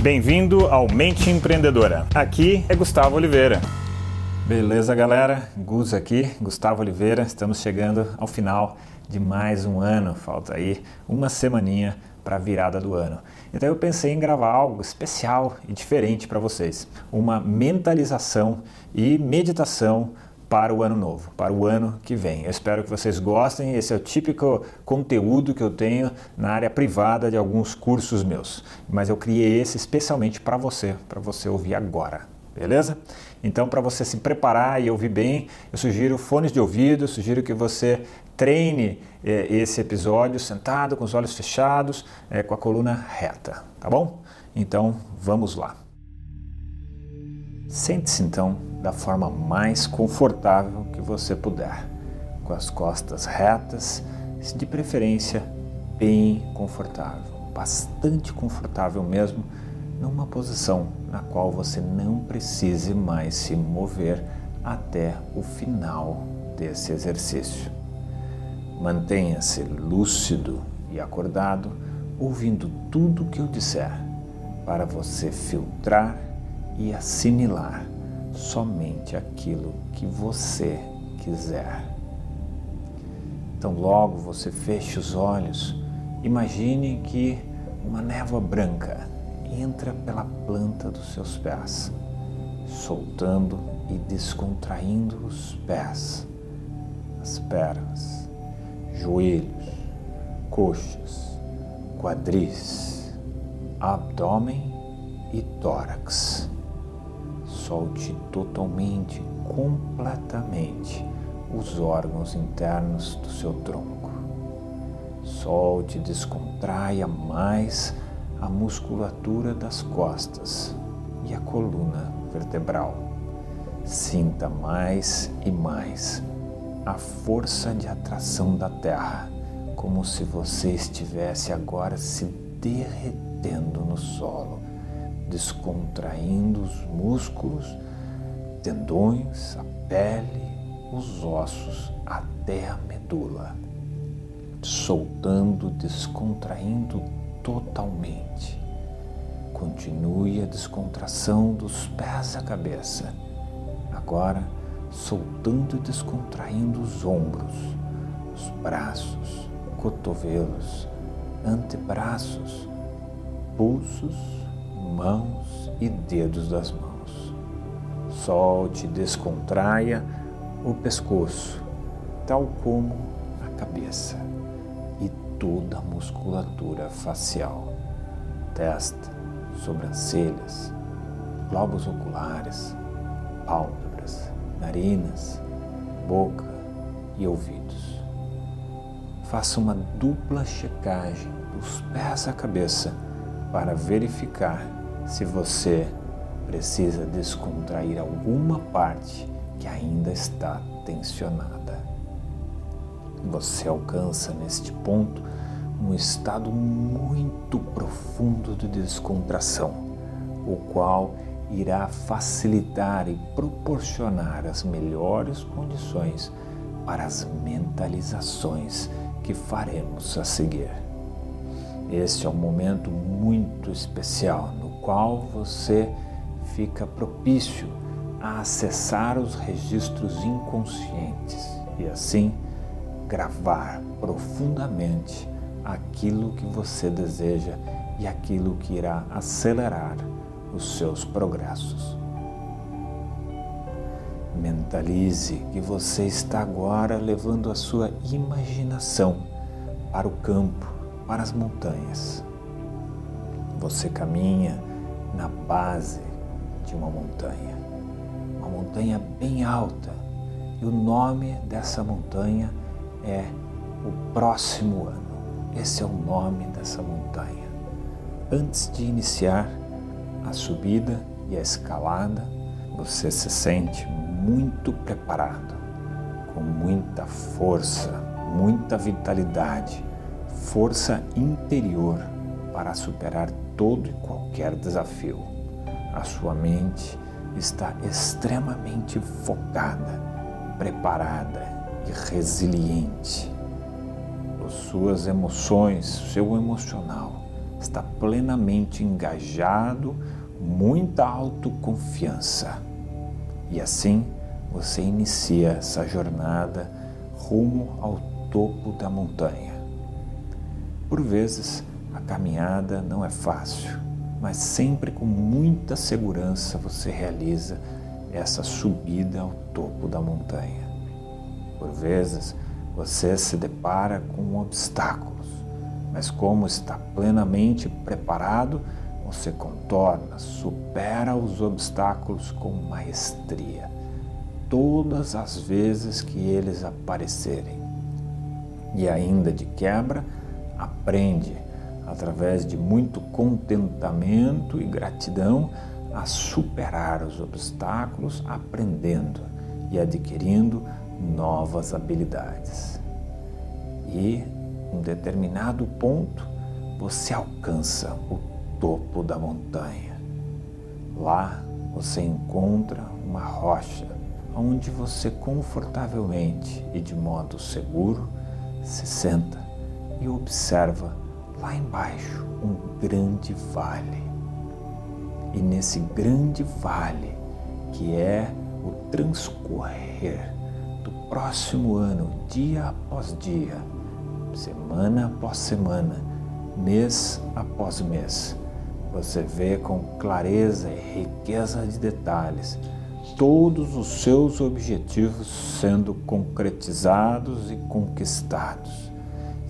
Bem-vindo ao Mente Empreendedora. Aqui é Gustavo Oliveira. Beleza, galera? Gus aqui, Gustavo Oliveira. Estamos chegando ao final de mais um ano. Falta aí uma semaninha para a virada do ano. Então eu pensei em gravar algo especial e diferente para vocês, uma mentalização e meditação para o ano novo, para o ano que vem. Eu espero que vocês gostem. Esse é o típico conteúdo que eu tenho na área privada de alguns cursos meus, mas eu criei esse especialmente para você, para você ouvir agora, beleza? Então, para você se preparar e ouvir bem, eu sugiro fones de ouvido, sugiro que você treine eh, esse episódio sentado, com os olhos fechados, eh, com a coluna reta, tá bom? Então, vamos lá. Sente-se então da forma mais confortável que você puder, com as costas retas, de preferência bem confortável, bastante confortável mesmo, numa posição na qual você não precise mais se mover até o final desse exercício. Mantenha-se lúcido e acordado, ouvindo tudo que eu disser, para você filtrar e assimilar somente aquilo que você quiser. Então, logo você feche os olhos, imagine que uma névoa branca entra pela planta dos seus pés, soltando e descontraindo os pés, as pernas, joelhos, coxas, quadris, abdômen e tórax solte totalmente, completamente os órgãos internos do seu tronco. Solte e descontraia mais a musculatura das costas e a coluna vertebral. Sinta mais e mais a força de atração da Terra, como se você estivesse agora se derretendo no solo descontraindo os músculos, tendões, a pele, os ossos até a medula, soltando, descontraindo totalmente. Continue a descontração dos pés à cabeça. Agora, soltando e descontraindo os ombros, os braços, cotovelos, antebraços, pulsos mãos e dedos das mãos. Solte e descontraia o pescoço, tal como a cabeça e toda a musculatura facial, testa, sobrancelhas, lobos oculares, pálpebras, narinas, boca e ouvidos. Faça uma dupla checagem dos pés à cabeça para verificar se você precisa descontrair alguma parte que ainda está tensionada. Você alcança neste ponto um estado muito profundo de descontração, o qual irá facilitar e proporcionar as melhores condições para as mentalizações que faremos a seguir. Este é um momento muito especial no qual você fica propício a acessar os registros inconscientes e assim gravar profundamente aquilo que você deseja e aquilo que irá acelerar os seus progressos. Mentalize que você está agora levando a sua imaginação para o campo para as montanhas. Você caminha na base de uma montanha, uma montanha bem alta, e o nome dessa montanha é o próximo ano. Esse é o nome dessa montanha. Antes de iniciar a subida e a escalada, você se sente muito preparado, com muita força, muita vitalidade força interior para superar todo e qualquer desafio. A sua mente está extremamente focada, preparada e resiliente. As suas emoções, seu emocional está plenamente engajado, muita autoconfiança. E assim você inicia essa jornada rumo ao topo da montanha. Por vezes, a caminhada não é fácil, mas sempre com muita segurança você realiza essa subida ao topo da montanha. Por vezes, você se depara com obstáculos, mas como está plenamente preparado, você contorna, supera os obstáculos com maestria, todas as vezes que eles aparecerem. E ainda de quebra, aprende, através de muito contentamento e gratidão, a superar os obstáculos, aprendendo e adquirindo novas habilidades. E, em determinado ponto, você alcança o topo da montanha. Lá você encontra uma rocha onde você confortavelmente e de modo seguro se senta e observa lá embaixo um grande vale. E nesse grande vale, que é o transcorrer do próximo ano, dia após dia, semana após semana, mês após mês, você vê com clareza e riqueza de detalhes todos os seus objetivos sendo concretizados e conquistados.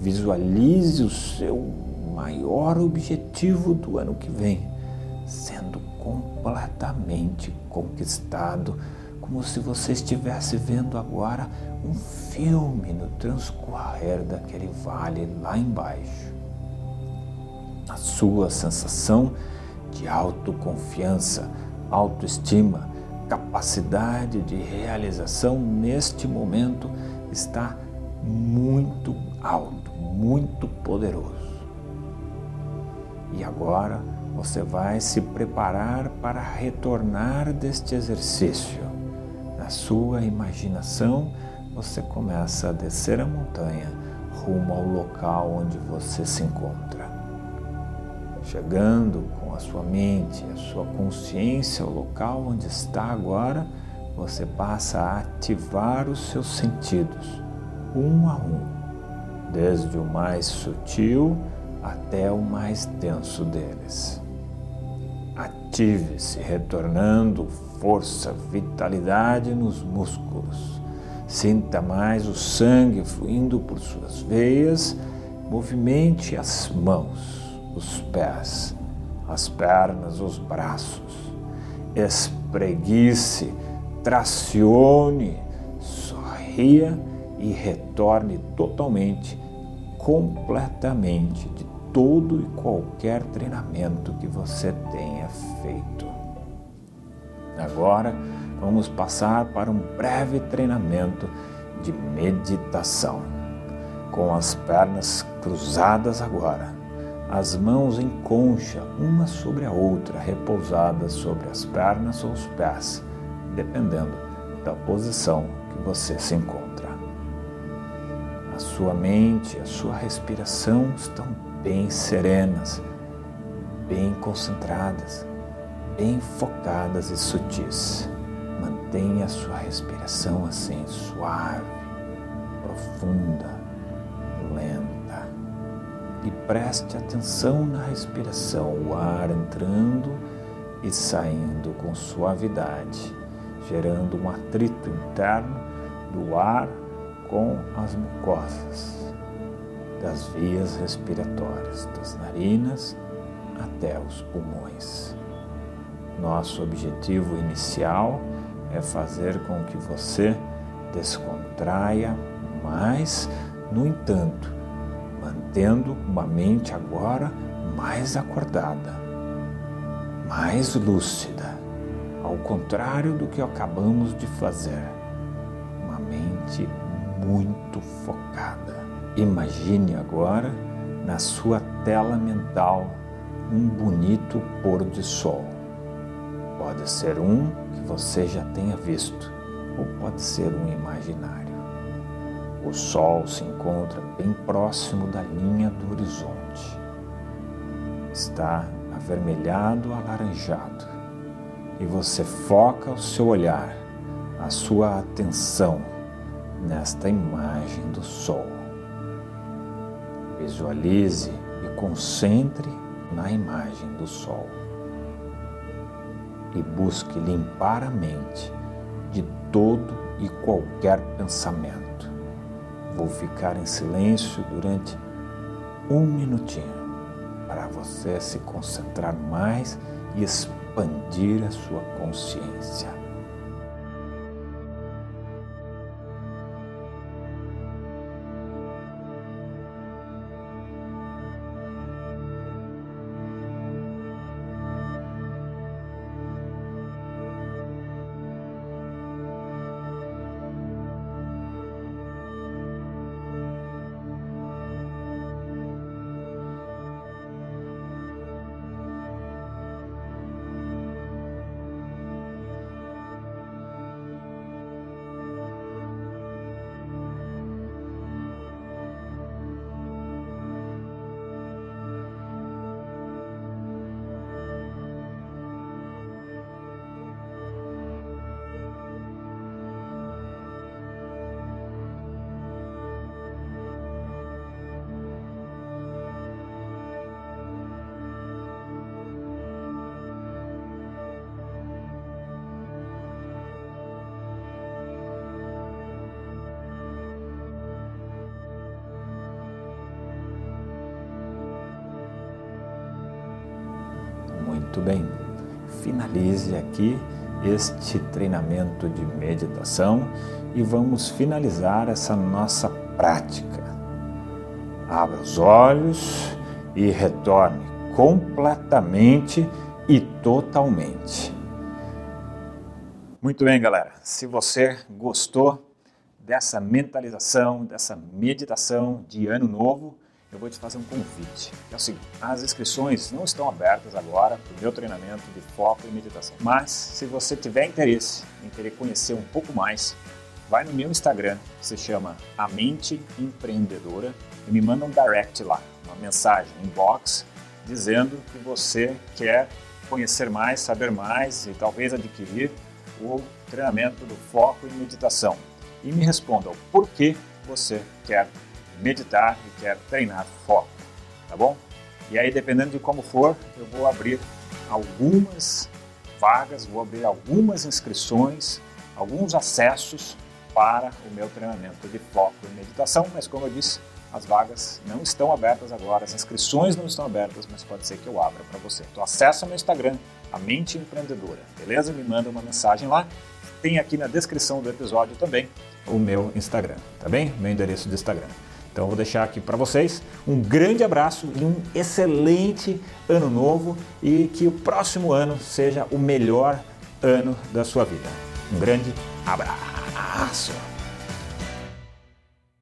Visualize o seu maior objetivo do ano que vem sendo completamente conquistado, como se você estivesse vendo agora um filme no transcorrer daquele vale lá embaixo. A sua sensação de autoconfiança, autoestima, capacidade de realização neste momento está muito alto, muito poderoso. E agora você vai se preparar para retornar deste exercício. Na sua imaginação, você começa a descer a montanha rumo ao local onde você se encontra. Chegando com a sua mente, a sua consciência ao local onde está agora, você passa a ativar os seus sentidos, um a um, desde o mais sutil até o mais denso deles. Ative-se, retornando força, vitalidade nos músculos. Sinta mais o sangue fluindo por suas veias. Movimente as mãos, os pés, as pernas, os braços. Espreguice, tracione, sorria e retorne totalmente, completamente de todo e qualquer treinamento que você tenha feito. Agora vamos passar para um breve treinamento de meditação. Com as pernas cruzadas agora, as mãos em concha, uma sobre a outra, repousadas sobre as pernas ou os pés, dependendo da posição que você se encontra. A sua mente, a sua respiração estão bem serenas, bem concentradas, bem focadas e sutis. Mantenha a sua respiração assim, suave, profunda, lenta. E preste atenção na respiração, o ar entrando e saindo com suavidade, gerando um atrito interno do ar com as mucosas das vias respiratórias, das narinas até os pulmões. Nosso objetivo inicial é fazer com que você descontraia mais, no entanto, mantendo uma mente agora mais acordada, mais lúcida, ao contrário do que acabamos de fazer, uma mente muito focada. Imagine agora na sua tela mental um bonito pôr de sol. Pode ser um que você já tenha visto, ou pode ser um imaginário. O sol se encontra bem próximo da linha do horizonte. está avermelhado, alaranjado, e você foca o seu olhar, a sua atenção nesta imagem do Sol. Visualize e concentre na imagem do Sol. E busque limpar a mente de todo e qualquer pensamento. Vou ficar em silêncio durante um minutinho para você se concentrar mais e expandir a sua consciência. Muito bem, finalize aqui este treinamento de meditação e vamos finalizar essa nossa prática. Abra os olhos e retorne completamente e totalmente. Muito bem, galera. Se você gostou dessa mentalização, dessa meditação de ano novo, eu vou te fazer um convite. É o seguinte, as inscrições não estão abertas agora para o meu treinamento de foco e meditação. Mas, se você tiver interesse em querer conhecer um pouco mais, vai no meu Instagram, que se chama A Mente Empreendedora, e me manda um direct lá, uma mensagem, inbox, dizendo que você quer conhecer mais, saber mais e talvez adquirir o treinamento do foco e meditação. E me responda o porquê você quer meditar e quer treinar foco, tá bom? E aí, dependendo de como for, eu vou abrir algumas vagas, vou abrir algumas inscrições, alguns acessos para o meu treinamento de foco e meditação, mas como eu disse, as vagas não estão abertas agora, as inscrições não estão abertas, mas pode ser que eu abra para você. Então acessa meu Instagram, a Mente Empreendedora, beleza? Me manda uma mensagem lá. Tem aqui na descrição do episódio também o meu Instagram, tá bem? Meu endereço de Instagram. Então vou deixar aqui para vocês um grande abraço e um excelente ano novo e que o próximo ano seja o melhor ano da sua vida. Um grande abraço.